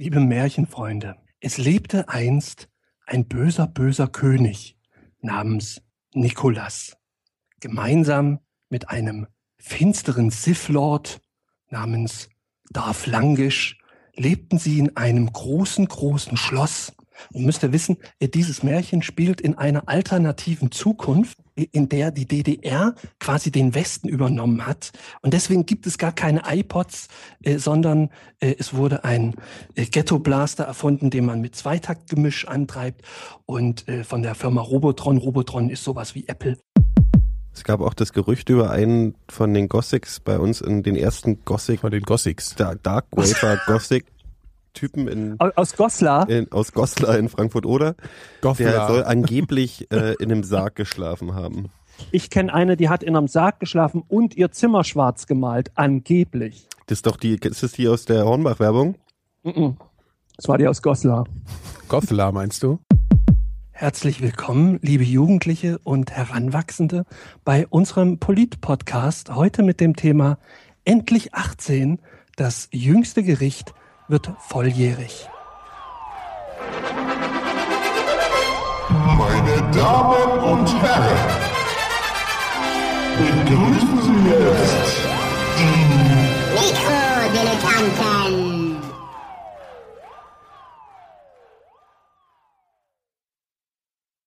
Liebe Märchenfreunde, es lebte einst ein böser, böser König namens Nikolas, gemeinsam mit einem finsteren Sith-Lord namens Darth Langisch lebten sie in einem großen, großen Schloss. Und müsst ihr wissen, dieses Märchen spielt in einer alternativen Zukunft, in der die DDR quasi den Westen übernommen hat. Und deswegen gibt es gar keine iPods, äh, sondern äh, es wurde ein äh, Ghetto Blaster erfunden, den man mit Zweitaktgemisch antreibt. Und äh, von der Firma Robotron. Robotron ist sowas wie Apple. Es gab auch das Gerücht über einen von den Gothics bei uns in den ersten Gothic. Von den Gothics. Dark Wafer Gothic Typen in, aus Goslar in, aus Goslar in Frankfurt oder Goffler. der soll angeblich äh, in einem Sarg geschlafen haben. Ich kenne eine, die hat in einem Sarg geschlafen und ihr Zimmer schwarz gemalt, angeblich. Das ist doch die, ist das die aus der Hornbach-Werbung? Das war die aus Goslar. Gothla meinst du? Herzlich willkommen, liebe Jugendliche und Heranwachsende, bei unserem Polit-Podcast. Heute mit dem Thema Endlich 18, das jüngste Gericht wird volljährig. Meine Damen und Herren, begrüßen Sie jetzt Mikrodilettanten.